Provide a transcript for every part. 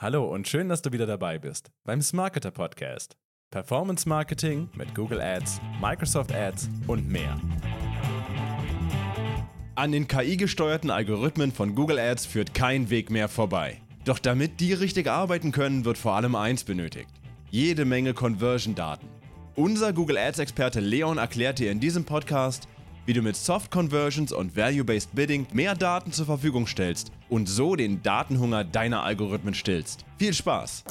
Hallo und schön, dass du wieder dabei bist beim Smarketer Podcast. Performance Marketing mit Google Ads, Microsoft Ads und mehr. An den KI-gesteuerten Algorithmen von Google Ads führt kein Weg mehr vorbei. Doch damit die richtig arbeiten können, wird vor allem eins benötigt. Jede Menge Conversion-Daten. Unser Google Ads-Experte Leon erklärt dir in diesem Podcast, wie du mit Soft Conversions und Value-Based Bidding mehr Daten zur Verfügung stellst und so den Datenhunger deiner Algorithmen stillst. Viel Spaß!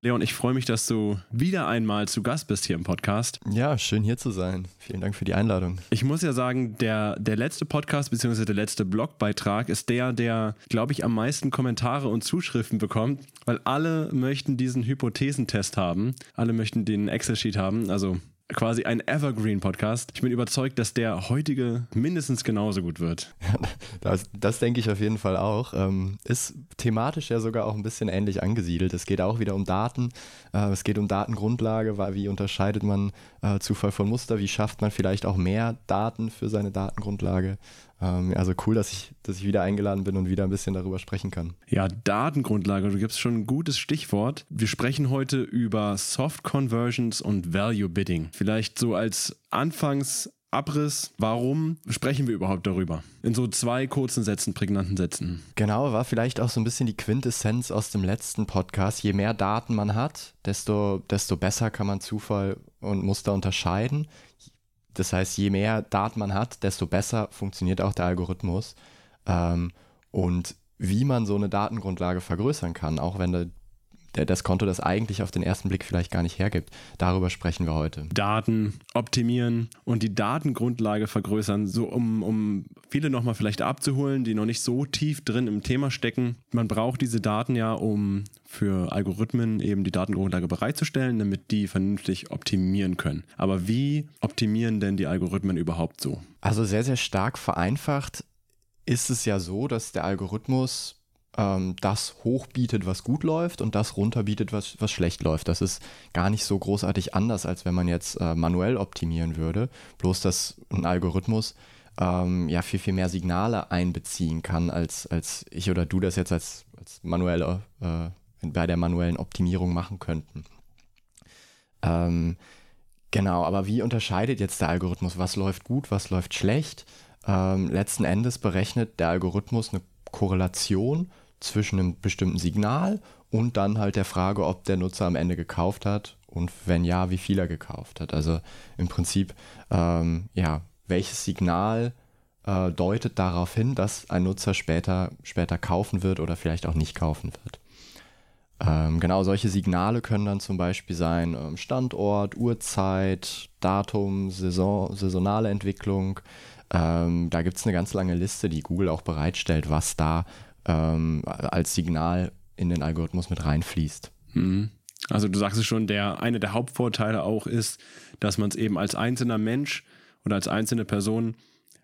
Leon, ich freue mich, dass du wieder einmal zu Gast bist hier im Podcast. Ja, schön hier zu sein. Vielen Dank für die Einladung. Ich muss ja sagen, der, der letzte Podcast bzw. der letzte Blogbeitrag ist der, der, glaube ich, am meisten Kommentare und Zuschriften bekommt, weil alle möchten diesen Hypothesentest haben. Alle möchten den Excel-Sheet haben. Also quasi ein Evergreen-Podcast. Ich bin überzeugt, dass der heutige mindestens genauso gut wird. das, das denke ich auf jeden Fall auch. Ähm, ist thematisch ja sogar auch ein bisschen ähnlich angesiedelt. Es geht auch wieder um Daten. Äh, es geht um Datengrundlage, wie unterscheidet man äh, Zufall von Muster, wie schafft man vielleicht auch mehr Daten für seine Datengrundlage. Ähm, also cool, dass ich, dass ich wieder eingeladen bin und wieder ein bisschen darüber sprechen kann. Ja, Datengrundlage, du gibst schon ein gutes Stichwort. Wir sprechen heute über Soft Conversions und Value Bidding. Vielleicht so als Anfangs Abriss, warum sprechen wir überhaupt darüber? In so zwei kurzen Sätzen, prägnanten Sätzen. Genau, war vielleicht auch so ein bisschen die Quintessenz aus dem letzten Podcast. Je mehr Daten man hat, desto, desto besser kann man Zufall und Muster unterscheiden. Das heißt, je mehr Daten man hat, desto besser funktioniert auch der Algorithmus. Ähm, und wie man so eine Datengrundlage vergrößern kann, auch wenn das Konto das eigentlich auf den ersten Blick vielleicht gar nicht hergibt. Darüber sprechen wir heute. Daten optimieren und die Datengrundlage vergrößern, so um, um viele nochmal vielleicht abzuholen, die noch nicht so tief drin im Thema stecken. Man braucht diese Daten ja, um für Algorithmen eben die Datengrundlage bereitzustellen, damit die vernünftig optimieren können. Aber wie optimieren denn die Algorithmen überhaupt so? Also sehr, sehr stark vereinfacht ist es ja so, dass der Algorithmus ähm, das hochbietet, was gut läuft und das runterbietet, was, was schlecht läuft. Das ist gar nicht so großartig anders, als wenn man jetzt äh, manuell optimieren würde. Bloß, dass ein Algorithmus ähm, ja viel, viel mehr Signale einbeziehen kann, als, als ich oder du das jetzt als, als manuelle, äh, bei der manuellen Optimierung machen könnten. Ähm, genau, aber wie unterscheidet jetzt der Algorithmus? Was läuft gut, was läuft schlecht? Ähm, letzten Endes berechnet der Algorithmus eine Korrelation zwischen einem bestimmten Signal und dann halt der Frage, ob der Nutzer am Ende gekauft hat und wenn ja, wie viel er gekauft hat. Also im Prinzip, ähm, ja, welches Signal äh, deutet darauf hin, dass ein Nutzer später, später kaufen wird oder vielleicht auch nicht kaufen wird. Ähm, genau solche Signale können dann zum Beispiel sein ähm, Standort, Uhrzeit, Datum, Saison, saisonale Entwicklung. Ähm, da gibt es eine ganz lange Liste, die Google auch bereitstellt, was da ähm, als Signal in den Algorithmus mit reinfließt. Mhm. Also du sagst es schon, der eine der Hauptvorteile auch ist, dass man es eben als einzelner Mensch oder als einzelne Person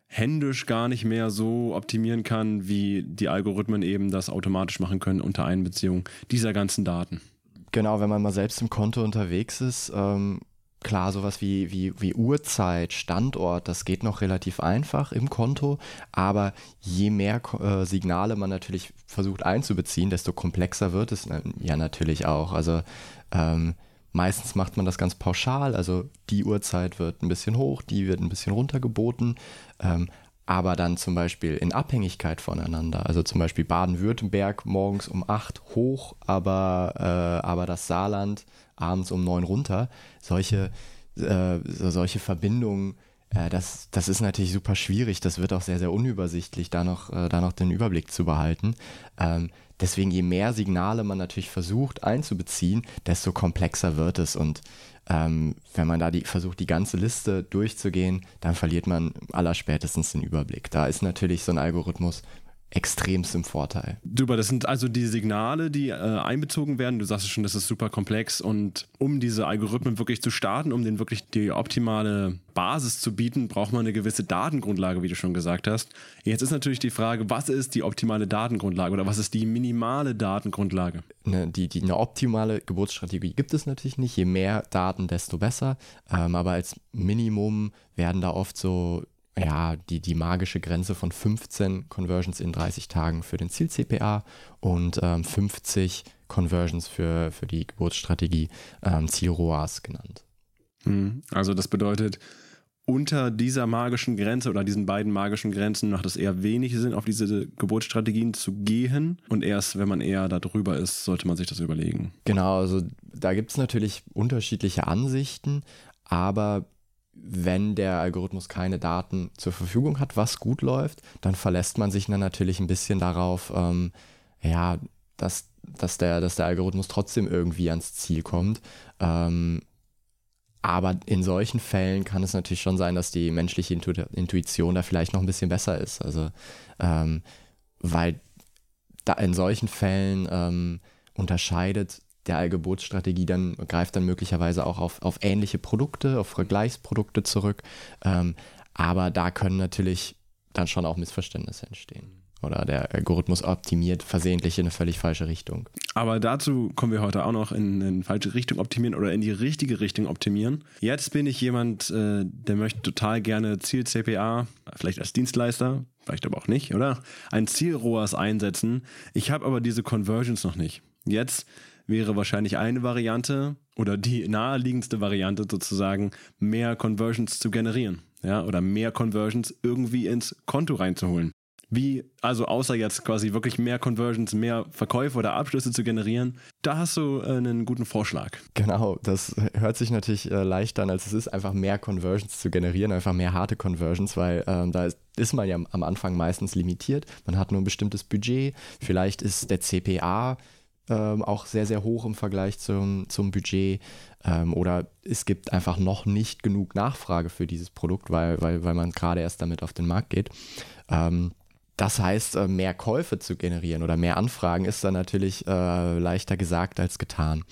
händisch gar nicht mehr so optimieren kann, wie die Algorithmen eben das automatisch machen können unter Einbeziehung dieser ganzen Daten. Genau, wenn man mal selbst im Konto unterwegs ist, ähm, Klar, sowas wie, wie, wie Uhrzeit, Standort, das geht noch relativ einfach im Konto, aber je mehr äh, Signale man natürlich versucht einzubeziehen, desto komplexer wird es ja natürlich auch. Also ähm, meistens macht man das ganz pauschal, also die Uhrzeit wird ein bisschen hoch, die wird ein bisschen runtergeboten, ähm, aber dann zum Beispiel in Abhängigkeit voneinander. Also zum Beispiel Baden-Württemberg morgens um 8 hoch, aber, äh, aber das Saarland abends um 9 runter. Solche, äh, solche Verbindungen, äh, das, das ist natürlich super schwierig. Das wird auch sehr, sehr unübersichtlich, da noch, äh, da noch den Überblick zu behalten. Ähm, deswegen, je mehr Signale man natürlich versucht einzubeziehen, desto komplexer wird es. Und ähm, wenn man da die, versucht, die ganze Liste durchzugehen, dann verliert man allerspätestens den Überblick. Da ist natürlich so ein Algorithmus extremst im Vorteil. Super, das sind also die Signale, die äh, einbezogen werden. Du sagst schon, das ist super komplex und um diese Algorithmen wirklich zu starten, um denen wirklich die optimale Basis zu bieten, braucht man eine gewisse Datengrundlage, wie du schon gesagt hast. Jetzt ist natürlich die Frage, was ist die optimale Datengrundlage oder was ist die minimale Datengrundlage? Eine, die, die, eine optimale Geburtsstrategie gibt es natürlich nicht. Je mehr Daten, desto besser. Ähm, aber als Minimum werden da oft so ja, die, die magische Grenze von 15 Conversions in 30 Tagen für den Ziel-CPA und ähm, 50 Conversions für, für die Geburtsstrategie ähm, Ziel-ROAS genannt. Hm, also das bedeutet, unter dieser magischen Grenze oder diesen beiden magischen Grenzen macht es eher wenig Sinn, auf diese Geburtsstrategien zu gehen. Und erst, wenn man eher darüber ist, sollte man sich das überlegen. Genau, also da gibt es natürlich unterschiedliche Ansichten, aber wenn der Algorithmus keine Daten zur Verfügung hat, was gut läuft, dann verlässt man sich dann natürlich ein bisschen darauf, ähm, ja, dass, dass, der, dass der Algorithmus trotzdem irgendwie ans Ziel kommt. Ähm, aber in solchen Fällen kann es natürlich schon sein, dass die menschliche Intu Intuition da vielleicht noch ein bisschen besser ist. Also, ähm, weil da in solchen Fällen ähm, unterscheidet der Allgeburtsstrategie dann, greift dann möglicherweise auch auf, auf ähnliche Produkte, auf Vergleichsprodukte zurück. Ähm, aber da können natürlich dann schon auch Missverständnisse entstehen oder der Algorithmus optimiert versehentlich in eine völlig falsche Richtung. Aber dazu kommen wir heute auch noch in eine falsche Richtung optimieren oder in die richtige Richtung optimieren. Jetzt bin ich jemand, äh, der möchte total gerne Ziel-CPA, vielleicht als Dienstleister, vielleicht aber auch nicht, oder? Ein Ziel-ROAS einsetzen. Ich habe aber diese Conversions noch nicht. Jetzt wäre wahrscheinlich eine Variante oder die naheliegendste Variante sozusagen, mehr Conversions zu generieren. Ja, oder mehr Conversions irgendwie ins Konto reinzuholen. Wie, also außer jetzt quasi wirklich mehr Conversions, mehr Verkäufe oder Abschlüsse zu generieren, da hast du äh, einen guten Vorschlag. Genau, das hört sich natürlich äh, leichter an, als es ist, einfach mehr Conversions zu generieren, einfach mehr harte Conversions, weil ähm, da ist, ist man ja am Anfang meistens limitiert. Man hat nur ein bestimmtes Budget, vielleicht ist der CPA ähm, auch sehr, sehr hoch im Vergleich zum, zum Budget. Ähm, oder es gibt einfach noch nicht genug Nachfrage für dieses Produkt, weil, weil, weil man gerade erst damit auf den Markt geht. Ähm, das heißt, äh, mehr Käufe zu generieren oder mehr Anfragen ist dann natürlich äh, leichter gesagt als getan.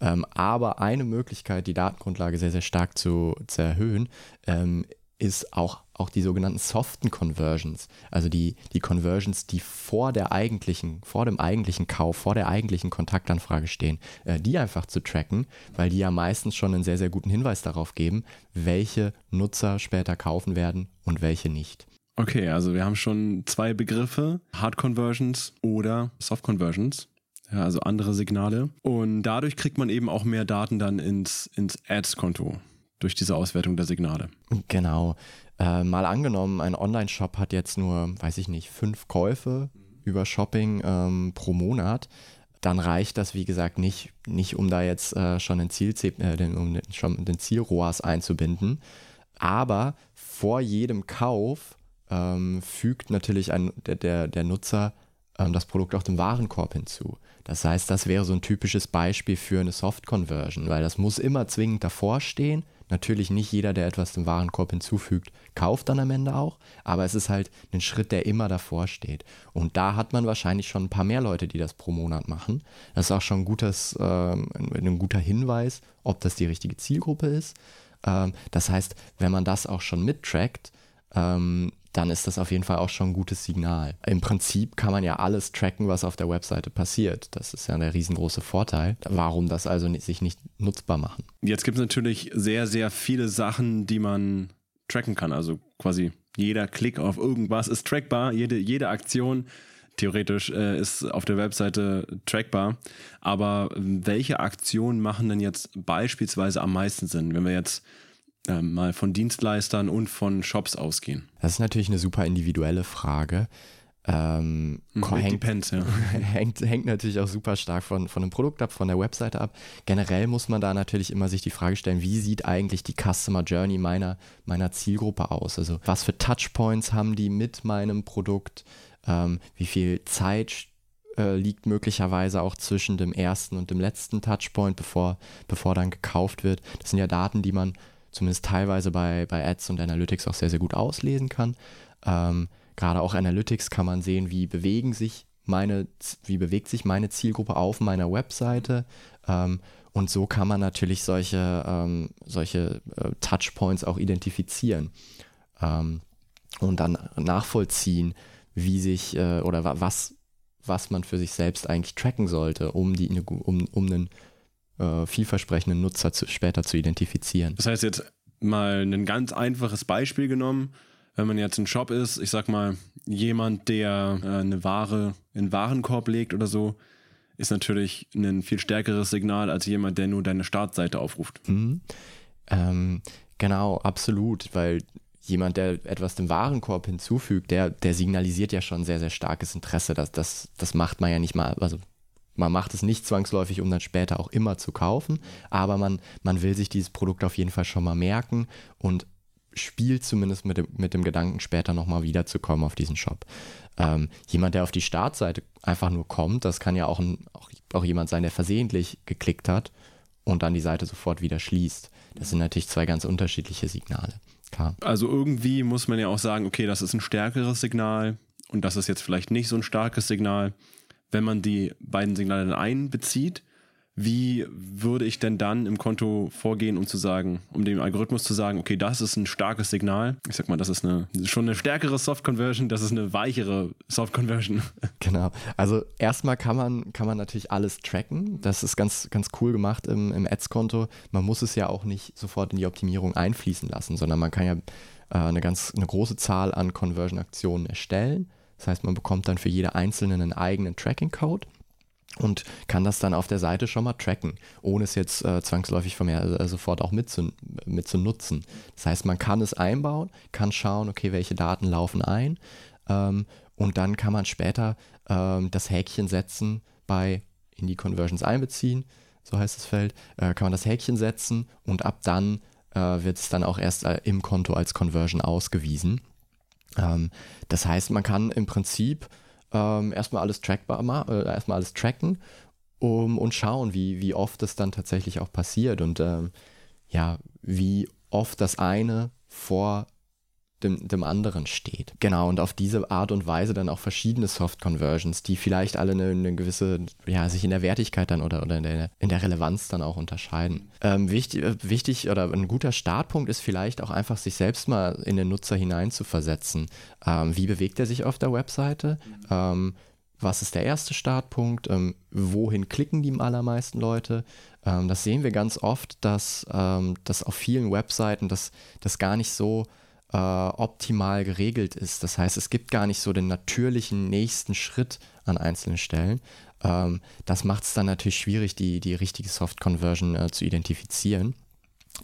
Ähm, aber eine Möglichkeit, die Datengrundlage sehr, sehr stark zu, zu erhöhen, ähm, ist auch, auch die sogenannten soften Conversions. Also die, die Conversions, die vor der eigentlichen, vor dem eigentlichen Kauf, vor der eigentlichen Kontaktanfrage stehen, äh, die einfach zu tracken, weil die ja meistens schon einen sehr, sehr guten Hinweis darauf geben, welche Nutzer später kaufen werden und welche nicht. Okay, also wir haben schon zwei Begriffe, Hard Conversions oder Soft Conversions. Ja, also andere Signale. Und dadurch kriegt man eben auch mehr Daten dann ins, ins Ads-Konto durch diese Auswertung der Signale. Genau. Äh, mal angenommen, ein Online-Shop hat jetzt nur, weiß ich nicht, fünf Käufe über Shopping ähm, pro Monat. Dann reicht das, wie gesagt, nicht, nicht um da jetzt äh, schon den Ziel, äh, den, um den, schon den Ziel-ROAS einzubinden. Aber vor jedem Kauf ähm, fügt natürlich ein, der, der, der Nutzer ähm, das Produkt auch dem Warenkorb hinzu. Das heißt, das wäre so ein typisches Beispiel für eine Soft Conversion, weil das muss immer zwingend davor stehen. Natürlich nicht jeder, der etwas dem Warenkorb hinzufügt, kauft dann am Ende auch, aber es ist halt ein Schritt, der immer davor steht. Und da hat man wahrscheinlich schon ein paar mehr Leute, die das pro Monat machen. Das ist auch schon ein, gutes, ähm, ein guter Hinweis, ob das die richtige Zielgruppe ist. Ähm, das heißt, wenn man das auch schon mittrackt, ähm, dann ist das auf jeden Fall auch schon ein gutes Signal. Im Prinzip kann man ja alles tracken, was auf der Webseite passiert. Das ist ja der riesengroße Vorteil. Warum das also sich nicht nutzbar machen? Jetzt gibt es natürlich sehr, sehr viele Sachen, die man tracken kann. Also quasi jeder Klick auf irgendwas ist trackbar, jede, jede Aktion theoretisch äh, ist auf der Webseite trackbar. Aber welche Aktionen machen denn jetzt beispielsweise am meisten Sinn, wenn wir jetzt äh, mal von Dienstleistern und von Shops ausgehen? Das ist natürlich eine super individuelle Frage. Ähm, mhm, hängt, depends, ja. hängt, hängt, natürlich auch super stark von, von dem Produkt ab, von der Webseite ab. Generell muss man da natürlich immer sich die Frage stellen, wie sieht eigentlich die Customer Journey meiner, meiner Zielgruppe aus? Also was für Touchpoints haben die mit meinem Produkt? Ähm, wie viel Zeit äh, liegt möglicherweise auch zwischen dem ersten und dem letzten Touchpoint, bevor, bevor dann gekauft wird? Das sind ja Daten, die man zumindest teilweise bei, bei Ads und Analytics auch sehr, sehr gut auslesen kann. Ähm, Gerade auch Analytics kann man sehen, wie bewegen sich meine, wie bewegt sich meine Zielgruppe auf meiner Webseite. Ähm, und so kann man natürlich solche, ähm, solche äh, Touchpoints auch identifizieren ähm, und dann nachvollziehen, wie sich äh, oder was, was man für sich selbst eigentlich tracken sollte, um, die, um, um einen äh, vielversprechenden Nutzer zu, später zu identifizieren. Das heißt jetzt mal ein ganz einfaches Beispiel genommen. Wenn man jetzt ein Shop ist, ich sag mal, jemand, der äh, eine Ware in Warenkorb legt oder so, ist natürlich ein viel stärkeres Signal als jemand, der nur deine Startseite aufruft. Mhm. Ähm, genau, absolut, weil jemand, der etwas dem Warenkorb hinzufügt, der, der signalisiert ja schon sehr, sehr starkes Interesse. Das, das, das macht man ja nicht mal, also man macht es nicht zwangsläufig, um dann später auch immer zu kaufen, aber man, man will sich dieses Produkt auf jeden Fall schon mal merken und spielt zumindest mit dem, mit dem Gedanken, später nochmal wiederzukommen auf diesen Shop. Ähm, jemand, der auf die Startseite einfach nur kommt, das kann ja auch, ein, auch, auch jemand sein, der versehentlich geklickt hat und dann die Seite sofort wieder schließt. Das sind natürlich zwei ganz unterschiedliche Signale. Klar. Also irgendwie muss man ja auch sagen, okay, das ist ein stärkeres Signal und das ist jetzt vielleicht nicht so ein starkes Signal. Wenn man die beiden Signale dann einbezieht, wie würde ich denn dann im Konto vorgehen, um zu sagen, um dem Algorithmus zu sagen, okay, das ist ein starkes Signal. Ich sag mal, das ist eine schon eine stärkere Soft Conversion, das ist eine weichere Soft Conversion. Genau. Also erstmal kann man, kann man natürlich alles tracken. Das ist ganz, ganz cool gemacht im, im Ads-Konto. Man muss es ja auch nicht sofort in die Optimierung einfließen lassen, sondern man kann ja äh, eine ganz eine große Zahl an Conversion-Aktionen erstellen. Das heißt, man bekommt dann für jede einzelne einen eigenen Tracking-Code und kann das dann auf der Seite schon mal tracken, ohne es jetzt äh, zwangsläufig von mir äh, sofort auch mitzu, mitzunutzen. Das heißt, man kann es einbauen, kann schauen, okay, welche Daten laufen ein ähm, und dann kann man später ähm, das Häkchen setzen bei in die Conversions einbeziehen, so heißt das Feld, äh, kann man das Häkchen setzen und ab dann äh, wird es dann auch erst äh, im Konto als Conversion ausgewiesen. Ähm, das heißt, man kann im Prinzip ähm, erstmal alles trackbar, äh, erstmal alles tracken um, und schauen, wie, wie oft das dann tatsächlich auch passiert. Und ähm, ja, wie oft das eine vor dem, dem anderen steht. Genau, und auf diese Art und Weise dann auch verschiedene Soft Conversions, die vielleicht alle eine, eine gewisse, ja, sich in der Wertigkeit dann oder, oder in, der, in der Relevanz dann auch unterscheiden. Ähm, wichtig, äh, wichtig oder ein guter Startpunkt ist vielleicht auch einfach, sich selbst mal in den Nutzer hinein zu versetzen. Ähm, wie bewegt er sich auf der Webseite? Ähm, was ist der erste Startpunkt? Ähm, wohin klicken die allermeisten Leute? Ähm, das sehen wir ganz oft, dass, ähm, dass auf vielen Webseiten das, das gar nicht so äh, optimal geregelt ist. Das heißt, es gibt gar nicht so den natürlichen nächsten Schritt an einzelnen Stellen. Ähm, das macht es dann natürlich schwierig, die, die richtige Soft Conversion äh, zu identifizieren.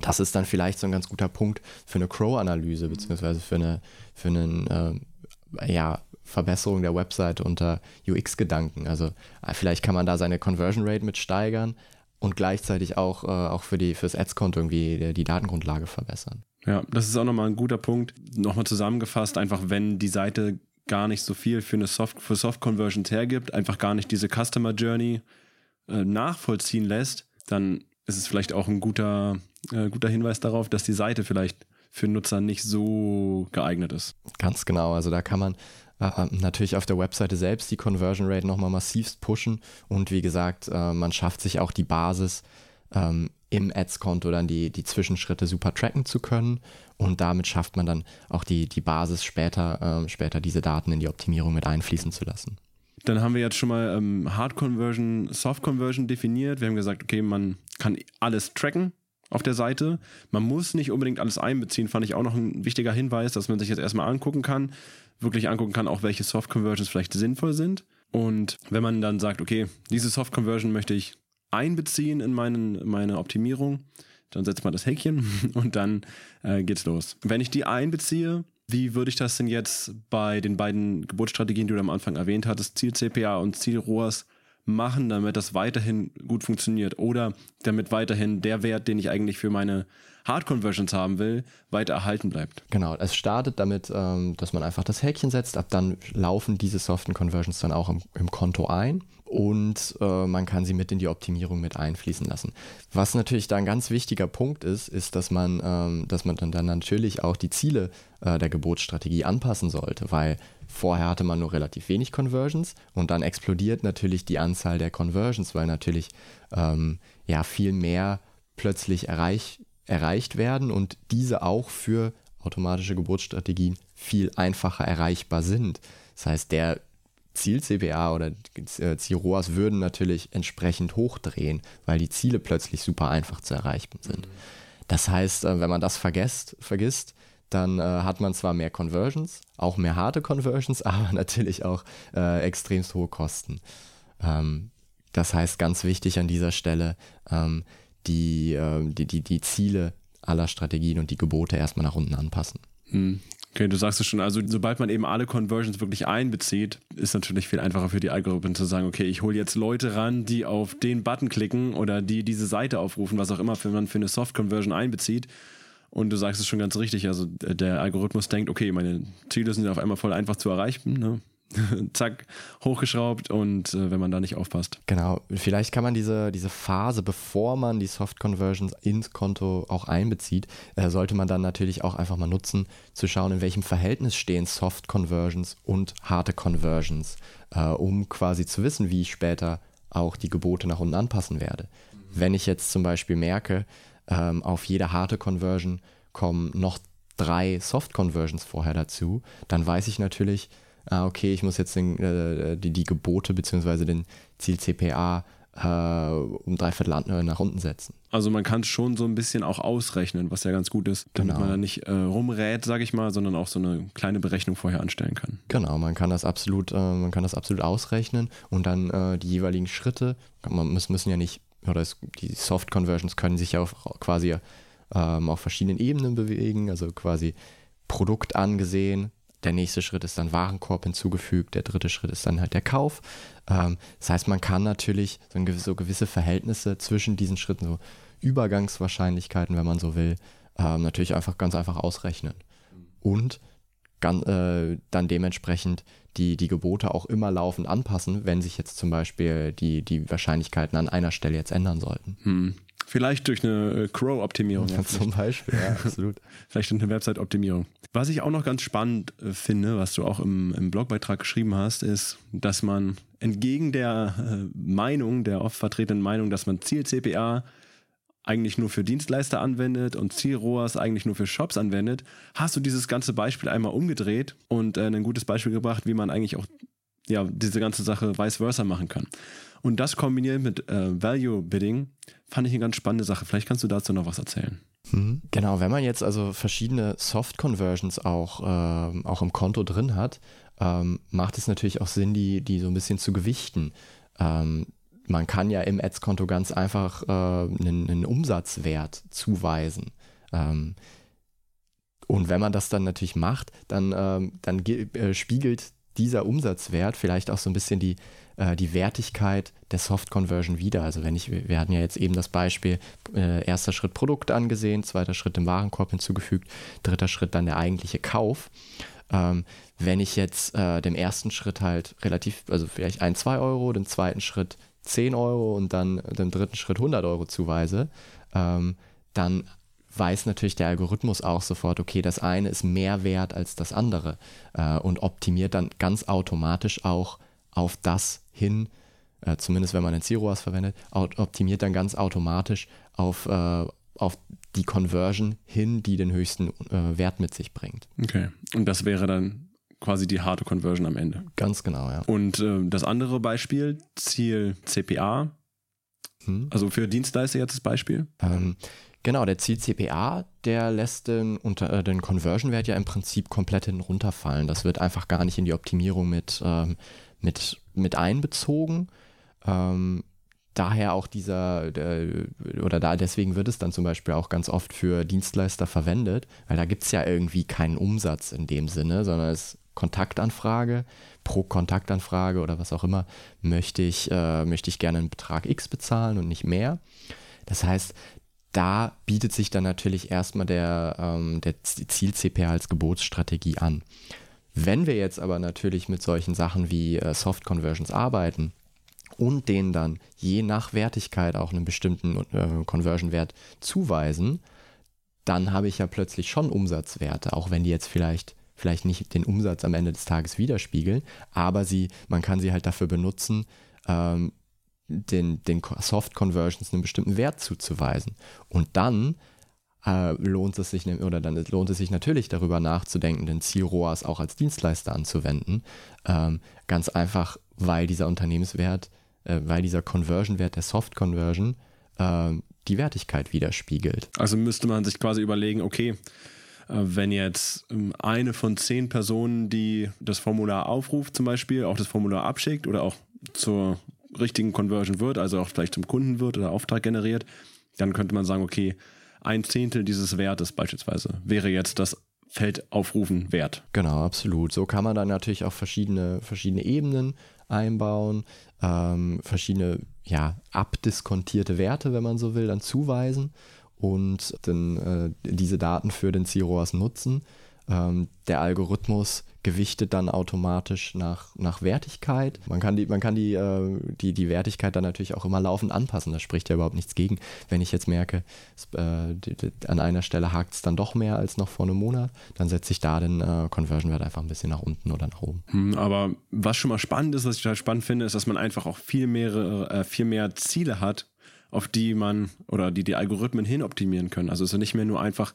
Das ist dann vielleicht so ein ganz guter Punkt für eine Crow-Analyse, beziehungsweise für eine, für einen, äh, ja, Verbesserung der Webseite unter UX-Gedanken. Also äh, vielleicht kann man da seine Conversion Rate mit steigern und gleichzeitig auch, äh, auch für, die, fürs Ads-Konto irgendwie die, die Datengrundlage verbessern. Ja, das ist auch nochmal ein guter Punkt. Nochmal zusammengefasst, einfach wenn die Seite gar nicht so viel für eine Soft, für Soft Conversions hergibt, einfach gar nicht diese Customer Journey äh, nachvollziehen lässt, dann ist es vielleicht auch ein guter, äh, guter Hinweis darauf, dass die Seite vielleicht für Nutzer nicht so geeignet ist. Ganz genau. Also da kann man äh, natürlich auf der Webseite selbst die Conversion Rate nochmal massivst pushen und wie gesagt, äh, man schafft sich auch die Basis ähm, im Ads-Konto dann die, die Zwischenschritte super tracken zu können. Und damit schafft man dann auch die, die Basis später, äh, später diese Daten in die Optimierung mit einfließen zu lassen. Dann haben wir jetzt schon mal ähm, Hard Conversion, Soft Conversion definiert. Wir haben gesagt, okay, man kann alles tracken auf der Seite. Man muss nicht unbedingt alles einbeziehen, fand ich auch noch ein wichtiger Hinweis, dass man sich jetzt erstmal angucken kann, wirklich angucken kann, auch welche Soft Conversions vielleicht sinnvoll sind. Und wenn man dann sagt, okay, diese Soft Conversion möchte ich einbeziehen in meinen, meine Optimierung. Dann setzt man das Häkchen und dann äh, geht's los. Wenn ich die einbeziehe, wie würde ich das denn jetzt bei den beiden Geburtsstrategien, die du am Anfang erwähnt hattest, Ziel CPA und Ziel ROAS, machen, damit das weiterhin gut funktioniert oder damit weiterhin der Wert, den ich eigentlich für meine Hard Conversions haben will, weiter erhalten bleibt. Genau, es startet damit, ähm, dass man einfach das Häkchen setzt, ab dann laufen diese soften Conversions dann auch im, im Konto ein und äh, man kann sie mit in die Optimierung mit einfließen lassen. Was natürlich da ein ganz wichtiger Punkt ist, ist, dass man, ähm, dass man dann, natürlich auch die Ziele äh, der Gebotsstrategie anpassen sollte, weil vorher hatte man nur relativ wenig Conversions und dann explodiert natürlich die Anzahl der Conversions, weil natürlich ähm, ja viel mehr plötzlich erreicht erreicht werden und diese auch für automatische Geburtsstrategien viel einfacher erreichbar sind. Das heißt, der Ziel-CPA oder Ziel-ROAS würden natürlich entsprechend hochdrehen, weil die Ziele plötzlich super einfach zu erreichen sind. Das heißt, äh, wenn man das vergesst, vergisst, dann äh, hat man zwar mehr Conversions, auch mehr harte Conversions, aber natürlich auch äh, extremst hohe Kosten. Ähm, das heißt, ganz wichtig an dieser Stelle, ähm, die, äh, die, die, die Ziele aller Strategien und die Gebote erstmal nach unten anpassen. Hm. Okay, du sagst es schon, also sobald man eben alle Conversions wirklich einbezieht, ist natürlich viel einfacher für die Algorithmen zu sagen, okay, ich hole jetzt Leute ran, die auf den Button klicken oder die diese Seite aufrufen, was auch immer für man für eine Soft Conversion einbezieht. Und du sagst es schon ganz richtig, also der Algorithmus denkt, okay, meine Ziele sind auf einmal voll einfach zu erreichen. Ne? zack, hochgeschraubt und äh, wenn man da nicht aufpasst. Genau, vielleicht kann man diese, diese Phase, bevor man die Soft Conversions ins Konto auch einbezieht, äh, sollte man dann natürlich auch einfach mal nutzen, zu schauen, in welchem Verhältnis stehen Soft Conversions und harte Conversions, äh, um quasi zu wissen, wie ich später auch die Gebote nach unten anpassen werde. Wenn ich jetzt zum Beispiel merke, ähm, auf jede harte Conversion kommen noch drei Soft Conversions vorher dazu, dann weiß ich natürlich, ah, okay, ich muss jetzt den, äh, die, die Gebote bzw. den Ziel CPA äh, um drei Viertel äh, nach unten setzen. Also man kann es schon so ein bisschen auch ausrechnen, was ja ganz gut ist, damit genau. man da nicht äh, rumrät, sage ich mal, sondern auch so eine kleine Berechnung vorher anstellen kann. Genau, man kann das absolut, äh, man kann das absolut ausrechnen und dann äh, die jeweiligen Schritte, man müssen, müssen ja nicht, oder es, die Soft Conversions können sich ja auf, quasi ähm, auf verschiedenen Ebenen bewegen, also quasi Produkt angesehen, der nächste Schritt ist dann Warenkorb hinzugefügt. Der dritte Schritt ist dann halt der Kauf. Ähm, das heißt, man kann natürlich so, gewisse, so, gewisse Verhältnisse zwischen diesen Schritten, so Übergangswahrscheinlichkeiten, wenn man so will, ähm, natürlich einfach ganz einfach ausrechnen. Und ganz, äh, dann dementsprechend die, die Gebote auch immer laufend anpassen, wenn sich jetzt zum Beispiel die, die Wahrscheinlichkeiten an einer Stelle jetzt ändern sollten. Hm. Vielleicht durch eine äh, Crow-Optimierung. Ja, zum Beispiel, ja, absolut. vielleicht durch eine Website-Optimierung. Was ich auch noch ganz spannend äh, finde, was du auch im, im Blogbeitrag geschrieben hast, ist, dass man entgegen der äh, Meinung, der oft vertretenen Meinung, dass man Ziel-CPA eigentlich nur für Dienstleister anwendet und Ziel-ROAS eigentlich nur für Shops anwendet, hast du dieses ganze Beispiel einmal umgedreht und äh, ein gutes Beispiel gebracht, wie man eigentlich auch ja, diese ganze Sache vice versa machen kann. Und das kombiniert mit äh, Value Bidding fand ich eine ganz spannende Sache. Vielleicht kannst du dazu noch was erzählen. Mhm. Genau, wenn man jetzt also verschiedene Soft Conversions auch, äh, auch im Konto drin hat, ähm, macht es natürlich auch Sinn, die, die so ein bisschen zu gewichten. Ähm, man kann ja im Ads-Konto ganz einfach äh, einen, einen, Umsatzwert zuweisen. Ähm, und wenn man das dann natürlich macht, dann, ähm, dann äh, spiegelt dieser Umsatzwert vielleicht auch so ein bisschen die, äh, die Wertigkeit der Soft Conversion wieder. Also wenn ich, wir hatten ja jetzt eben das Beispiel, äh, erster Schritt Produkt angesehen, zweiter Schritt im Warenkorb hinzugefügt, dritter Schritt dann der eigentliche Kauf. Ähm, wenn ich jetzt äh, dem ersten Schritt halt relativ, also vielleicht ein, zwei Euro, dem zweiten Schritt 10 Euro und dann dem dritten Schritt 100 Euro zuweise, ähm, dann weiß natürlich der Algorithmus auch sofort, okay, das eine ist mehr wert als das andere äh, und optimiert dann ganz automatisch auch auf das hin, äh, zumindest wenn man ein Zielroas verwendet, optimiert dann ganz automatisch auf, äh, auf die Conversion hin, die den höchsten äh, Wert mit sich bringt. Okay, und das wäre dann quasi die harte Conversion am Ende. Ganz genau, ja. Und äh, das andere Beispiel, Ziel CPA, hm. also für Dienstleister jetzt das Beispiel? Ähm, Genau, der Ziel CPA, der lässt den, unter, äh, den Conversion-Wert ja im Prinzip komplett hinten runterfallen. Das wird einfach gar nicht in die Optimierung mit, ähm, mit, mit einbezogen. Ähm, daher auch dieser, der, oder da deswegen wird es dann zum Beispiel auch ganz oft für Dienstleister verwendet, weil da gibt es ja irgendwie keinen Umsatz in dem Sinne, sondern es Kontaktanfrage, pro Kontaktanfrage oder was auch immer, möchte ich, äh, möchte ich gerne einen Betrag X bezahlen und nicht mehr. Das heißt, da bietet sich dann natürlich erstmal der, ähm, der Ziel-CPA als Gebotsstrategie an. Wenn wir jetzt aber natürlich mit solchen Sachen wie äh, Soft Conversions arbeiten und denen dann je nach Wertigkeit auch einen bestimmten äh, Conversion-Wert zuweisen, dann habe ich ja plötzlich schon Umsatzwerte, auch wenn die jetzt vielleicht vielleicht nicht den Umsatz am Ende des Tages widerspiegeln, aber sie, man kann sie halt dafür benutzen, ähm, den, den Soft Conversions einen bestimmten Wert zuzuweisen. Und dann äh, lohnt es sich ne, oder dann lohnt es sich natürlich darüber nachzudenken, den Ziel-ROAS auch als Dienstleister anzuwenden. Ähm, ganz einfach, weil dieser Unternehmenswert, äh, weil dieser Conversion-Wert der Soft Conversion äh, die Wertigkeit widerspiegelt. Also müsste man sich quasi überlegen, okay, wenn jetzt ähm, eine von zehn Personen, die das Formular aufruft, zum Beispiel, auch das Formular abschickt oder auch zur richtigen Conversion wird, also auch vielleicht zum Kunden wird oder Auftrag generiert, dann könnte man sagen, okay, ein Zehntel dieses Wertes beispielsweise wäre jetzt das Feld aufrufen wert. Genau, absolut. So kann man dann natürlich auch verschiedene, verschiedene Ebenen einbauen, ähm, verschiedene ja, abdiskontierte Werte, wenn man so will, dann zuweisen und dann äh, diese Daten für den CROAS nutzen. Ähm, der Algorithmus gewichtet dann automatisch nach, nach Wertigkeit. Man kann, die, man kann die, äh, die, die Wertigkeit dann natürlich auch immer laufend anpassen. Da spricht ja überhaupt nichts gegen. Wenn ich jetzt merke, es, äh, die, die, an einer Stelle hakt es dann doch mehr als noch vor einem Monat, dann setze ich da den äh, Conversion-Wert einfach ein bisschen nach unten oder nach oben. Hm, aber was schon mal spannend ist, was ich total spannend finde, ist, dass man einfach auch viel mehr, äh, viel mehr Ziele hat, auf die man oder die die Algorithmen hin optimieren können. Also es ist nicht mehr nur einfach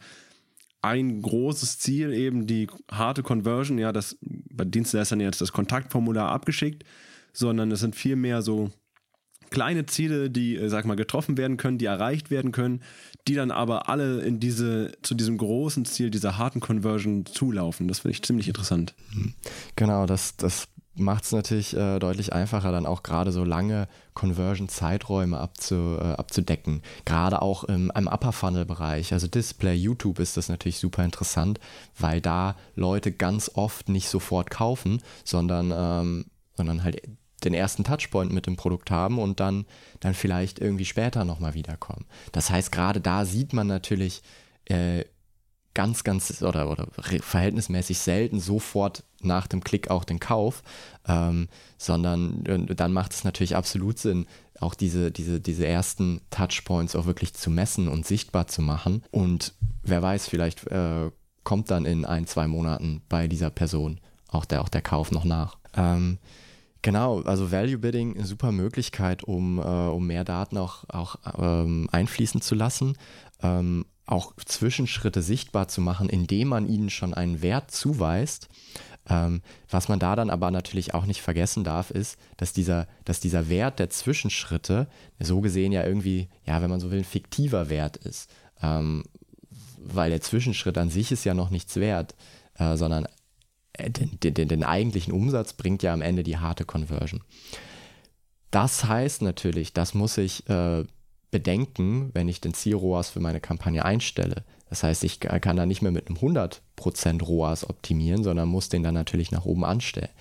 ein großes Ziel, eben die harte Conversion, ja, das bei Dienstleistern jetzt das Kontaktformular abgeschickt, sondern es sind viel mehr so kleine Ziele, die, äh, sag mal, getroffen werden können, die erreicht werden können, die dann aber alle in diese, zu diesem großen Ziel, dieser harten Conversion zulaufen. Das finde ich ziemlich interessant. Genau, das, das macht es natürlich äh, deutlich einfacher, dann auch gerade so lange Conversion-Zeiträume abzu, äh, abzudecken. Gerade auch im, im Upper-Funnel-Bereich, also Display, YouTube ist das natürlich super interessant, weil da Leute ganz oft nicht sofort kaufen, sondern, ähm, sondern halt den ersten Touchpoint mit dem Produkt haben und dann, dann vielleicht irgendwie später nochmal wiederkommen. Das heißt, gerade da sieht man natürlich, äh, ganz, ganz oder, oder verhältnismäßig selten sofort nach dem Klick auch den Kauf, ähm, sondern dann macht es natürlich absolut Sinn, auch diese, diese, diese ersten Touchpoints auch wirklich zu messen und sichtbar zu machen. Und wer weiß, vielleicht äh, kommt dann in ein, zwei Monaten bei dieser Person auch der, auch der Kauf noch nach. Ähm, Genau, also Value Bidding eine super Möglichkeit, um, äh, um mehr Daten auch, auch ähm, einfließen zu lassen. Ähm, auch Zwischenschritte sichtbar zu machen, indem man ihnen schon einen Wert zuweist. Ähm, was man da dann aber natürlich auch nicht vergessen darf, ist, dass dieser, dass dieser Wert der Zwischenschritte so gesehen ja irgendwie, ja, wenn man so will, ein fiktiver Wert ist. Ähm, weil der Zwischenschritt an sich ist ja noch nichts wert, äh, sondern äh, den, den, den eigentlichen Umsatz bringt ja am Ende die harte Conversion. Das heißt natürlich, das muss ich äh, bedenken, wenn ich den Ziel-ROAS für meine Kampagne einstelle. Das heißt, ich kann da nicht mehr mit einem 100% ROAS optimieren, sondern muss den dann natürlich nach oben anstellen.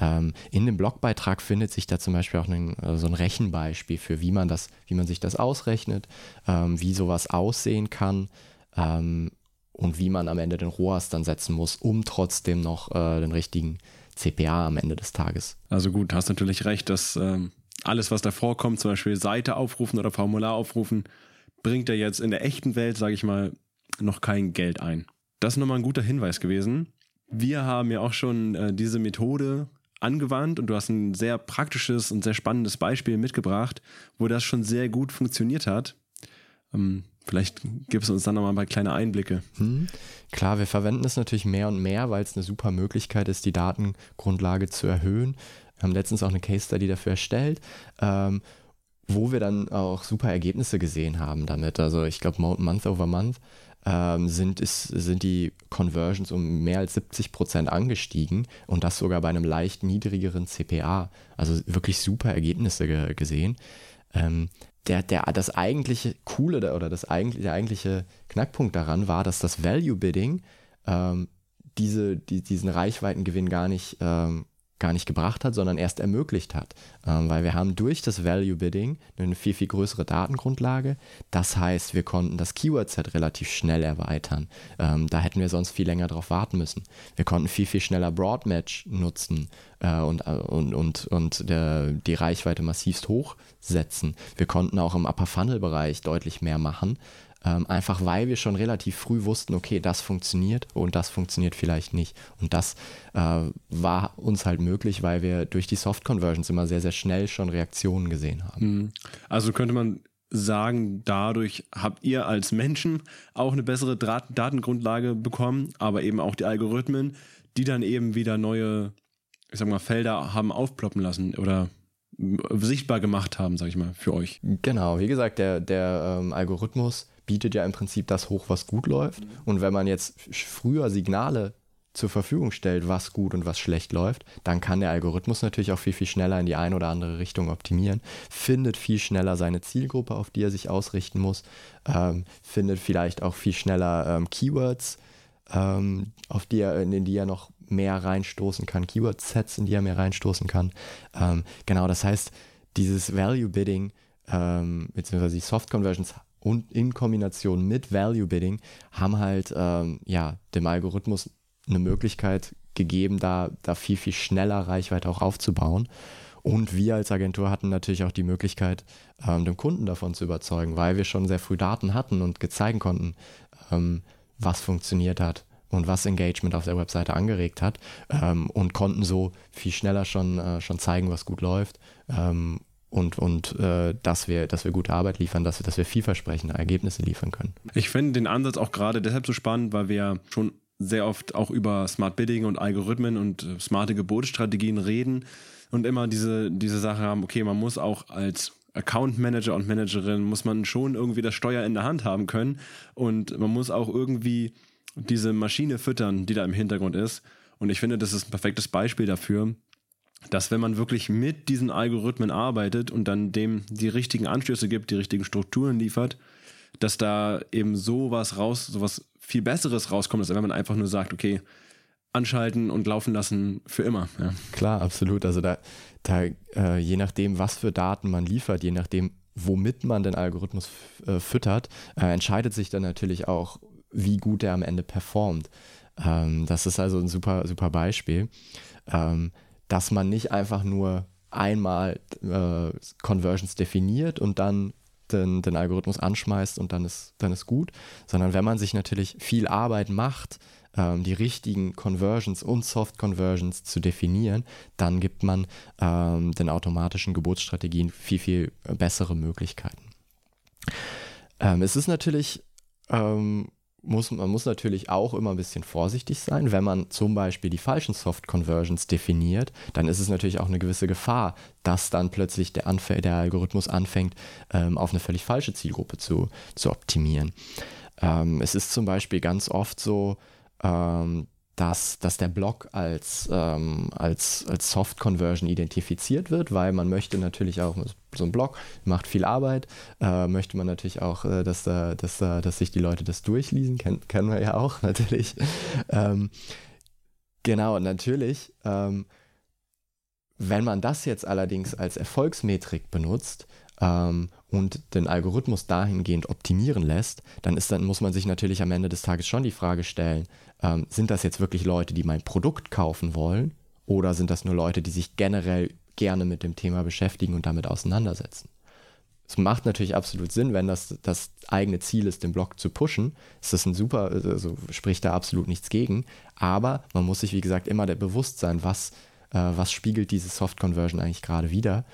Ähm, in dem Blogbeitrag findet sich da zum Beispiel auch ein, äh, so ein Rechenbeispiel für, wie man, das, wie man sich das ausrechnet, ähm, wie sowas aussehen kann ähm, und wie man am Ende den ROAS dann setzen muss, um trotzdem noch äh, den richtigen CPA am Ende des Tages. Also gut, hast natürlich recht, dass ähm, alles, was davor kommt, zum Beispiel Seite aufrufen oder Formular aufrufen, bringt er jetzt in der echten Welt, sage ich mal, noch kein Geld ein. Das ist nochmal ein guter Hinweis gewesen. Wir haben ja auch schon äh, diese Methode angewandt und du hast ein sehr praktisches und sehr spannendes Beispiel mitgebracht, wo das schon sehr gut funktioniert hat. Ähm, vielleicht gibst du uns dann nochmal ein paar kleine Einblicke. Hm. Klar, wir verwenden es natürlich mehr und mehr, weil es eine super Möglichkeit ist, die Datengrundlage zu erhöhen. Haben letztens auch eine Case Study dafür erstellt, ähm, wo wir dann auch super Ergebnisse gesehen haben damit. Also ich glaube, Month over Month ähm, sind, ist, sind die Conversions um mehr als 70 Prozent angestiegen und das sogar bei einem leicht niedrigeren CPA. Also wirklich super Ergebnisse ge gesehen. Ähm, der, der, das eigentliche Coole oder das eigentliche, der eigentliche Knackpunkt daran war, dass das Value Bidding ähm, diese, die, diesen Reichweitengewinn gar nicht ähm, gar nicht gebracht hat, sondern erst ermöglicht hat. Ähm, weil wir haben durch das Value Bidding eine viel, viel größere Datengrundlage. Das heißt, wir konnten das Keyword-Set relativ schnell erweitern. Ähm, da hätten wir sonst viel länger drauf warten müssen. Wir konnten viel, viel schneller Broadmatch nutzen äh, und, äh, und, und, und der, die Reichweite massivst hochsetzen. Wir konnten auch im Upper Funnel-Bereich deutlich mehr machen. Ähm, einfach weil wir schon relativ früh wussten, okay, das funktioniert und das funktioniert vielleicht nicht. Und das äh, war uns halt möglich, weil wir durch die Soft Conversions immer sehr, sehr schnell schon Reaktionen gesehen haben. Hm. Also könnte man sagen, dadurch habt ihr als Menschen auch eine bessere Drat Datengrundlage bekommen, aber eben auch die Algorithmen, die dann eben wieder neue, ich sag mal, Felder haben aufploppen lassen oder sichtbar gemacht haben, sag ich mal, für euch. Genau, wie gesagt, der, der ähm, Algorithmus bietet ja im Prinzip das hoch, was gut läuft. Und wenn man jetzt früher Signale zur Verfügung stellt, was gut und was schlecht läuft, dann kann der Algorithmus natürlich auch viel, viel schneller in die eine oder andere Richtung optimieren, findet viel schneller seine Zielgruppe, auf die er sich ausrichten muss, ähm, findet vielleicht auch viel schneller ähm, Keywords, ähm, auf die er, in die er noch mehr reinstoßen kann, Keyword-Sets, in die er mehr reinstoßen kann. Ähm, genau, das heißt, dieses Value Bidding ähm, beziehungsweise die Soft Conversions und in Kombination mit Value Bidding haben halt ähm, ja dem Algorithmus eine Möglichkeit gegeben, da, da viel, viel schneller Reichweite auch aufzubauen. Und wir als Agentur hatten natürlich auch die Möglichkeit, ähm, den Kunden davon zu überzeugen, weil wir schon sehr früh Daten hatten und gezeigen konnten, ähm, was funktioniert hat und was Engagement auf der Webseite angeregt hat ähm, und konnten so viel schneller schon, äh, schon zeigen, was gut läuft ähm, und, und äh, dass, wir, dass wir gute Arbeit liefern, dass wir, dass wir vielversprechende Ergebnisse liefern können. Ich finde den Ansatz auch gerade deshalb so spannend, weil wir schon sehr oft auch über Smart Bidding und Algorithmen und äh, smarte Geburtsstrategien reden und immer diese, diese Sache haben, okay, man muss auch als Account Manager und Managerin muss man schon irgendwie das Steuer in der Hand haben können und man muss auch irgendwie diese Maschine füttern, die da im Hintergrund ist. Und ich finde, das ist ein perfektes Beispiel dafür, dass wenn man wirklich mit diesen Algorithmen arbeitet und dann dem die richtigen Anstöße gibt, die richtigen Strukturen liefert, dass da eben sowas raus, sowas viel Besseres rauskommt, als wenn man einfach nur sagt, okay, anschalten und laufen lassen für immer. Ja. Klar, absolut. Also da, da äh, je nachdem, was für Daten man liefert, je nachdem, womit man den Algorithmus äh, füttert, äh, entscheidet sich dann natürlich auch, wie gut er am Ende performt. Ähm, das ist also ein super, super Beispiel, ähm, dass man nicht einfach nur einmal äh, Conversions definiert und dann den, den Algorithmus anschmeißt und dann ist, dann ist gut, sondern wenn man sich natürlich viel Arbeit macht, ähm, die richtigen Conversions und Soft Conversions zu definieren, dann gibt man ähm, den automatischen Geburtsstrategien viel, viel bessere Möglichkeiten. Ähm, es ist natürlich ähm, muss, man muss natürlich auch immer ein bisschen vorsichtig sein. Wenn man zum Beispiel die falschen Soft Conversions definiert, dann ist es natürlich auch eine gewisse Gefahr, dass dann plötzlich der, Anf der Algorithmus anfängt, ähm, auf eine völlig falsche Zielgruppe zu, zu optimieren. Ähm, es ist zum Beispiel ganz oft so, ähm, dass, dass der Block als, ähm, als, als Soft Conversion identifiziert wird, weil man möchte natürlich auch, so ein Block macht viel Arbeit, äh, möchte man natürlich auch, äh, dass, da, dass, da, dass sich die Leute das durchlesen, Ken, kennen wir ja auch natürlich. ähm, genau, natürlich, ähm, wenn man das jetzt allerdings als Erfolgsmetrik benutzt, ähm, und den Algorithmus dahingehend optimieren lässt, dann, ist, dann muss man sich natürlich am Ende des Tages schon die Frage stellen, ähm, sind das jetzt wirklich Leute, die mein Produkt kaufen wollen oder sind das nur Leute, die sich generell gerne mit dem Thema beschäftigen und damit auseinandersetzen? Es macht natürlich absolut Sinn, wenn das das eigene Ziel ist, den Blog zu pushen. Ist ein super, also spricht da absolut nichts gegen. Aber man muss sich, wie gesagt, immer der bewusst sein, was, äh, was spiegelt diese Soft Conversion eigentlich gerade wieder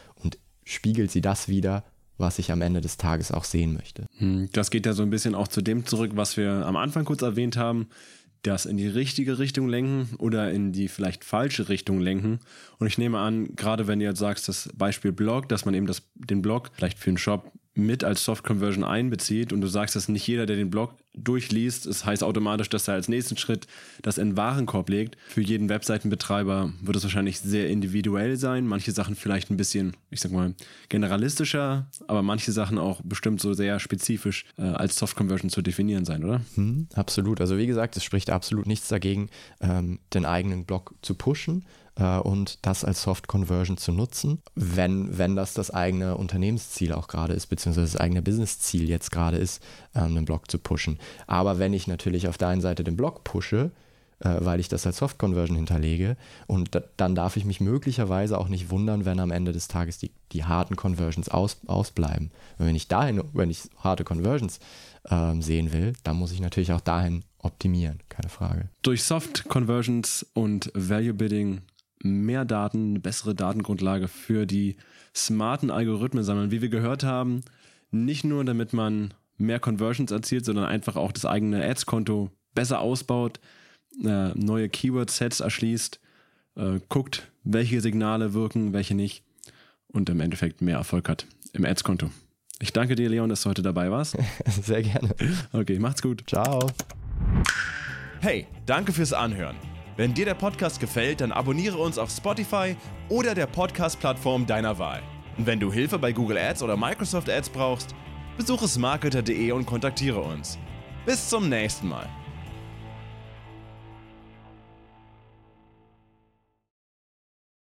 spiegelt sie das wieder, was ich am Ende des Tages auch sehen möchte. Hm, das geht ja so ein bisschen auch zu dem zurück, was wir am Anfang kurz erwähnt haben, das in die richtige Richtung lenken oder in die vielleicht falsche Richtung lenken. Und ich nehme an, gerade wenn du jetzt sagst, das Beispiel Blog, dass man eben das, den Blog vielleicht für einen Shop mit als Soft Conversion einbezieht und du sagst, dass nicht jeder, der den Blog durchliest, es das heißt automatisch, dass er als nächsten Schritt das in Warenkorb legt. Für jeden Webseitenbetreiber wird es wahrscheinlich sehr individuell sein. Manche Sachen vielleicht ein bisschen, ich sag mal, generalistischer, aber manche Sachen auch bestimmt so sehr spezifisch äh, als Soft Conversion zu definieren sein, oder? Hm, absolut. Also wie gesagt, es spricht absolut nichts dagegen, ähm, den eigenen Blog zu pushen äh, und das als Soft Conversion zu nutzen, wenn, wenn das das eigene Unternehmensziel auch gerade ist, beziehungsweise das eigene Businessziel jetzt gerade ist, ähm, einen Blog zu pushen. Aber wenn ich natürlich auf der einen Seite den Blog pushe, äh, weil ich das als Soft Conversion hinterlege. Und da, dann darf ich mich möglicherweise auch nicht wundern, wenn am Ende des Tages die, die harten Conversions aus, ausbleiben. Und wenn ich dahin, wenn ich harte Conversions ähm, sehen will, dann muss ich natürlich auch dahin optimieren, keine Frage. Durch Soft Conversions und Value Bidding mehr Daten, eine bessere Datengrundlage für die smarten Algorithmen sammeln, wie wir gehört haben. Nicht nur, damit man mehr Conversions erzielt, sondern einfach auch das eigene Ads-Konto besser ausbaut, äh, neue Keyword-Sets erschließt, äh, guckt, welche Signale wirken, welche nicht und im Endeffekt mehr Erfolg hat im Ads-Konto. Ich danke dir, Leon, dass du heute dabei warst. Sehr gerne. Okay, macht's gut. Ciao. Hey, danke fürs Anhören. Wenn dir der Podcast gefällt, dann abonniere uns auf Spotify oder der Podcast-Plattform deiner Wahl. Und wenn du Hilfe bei Google Ads oder Microsoft Ads brauchst, besuche smarketer.de und kontaktiere uns. Bis zum nächsten Mal.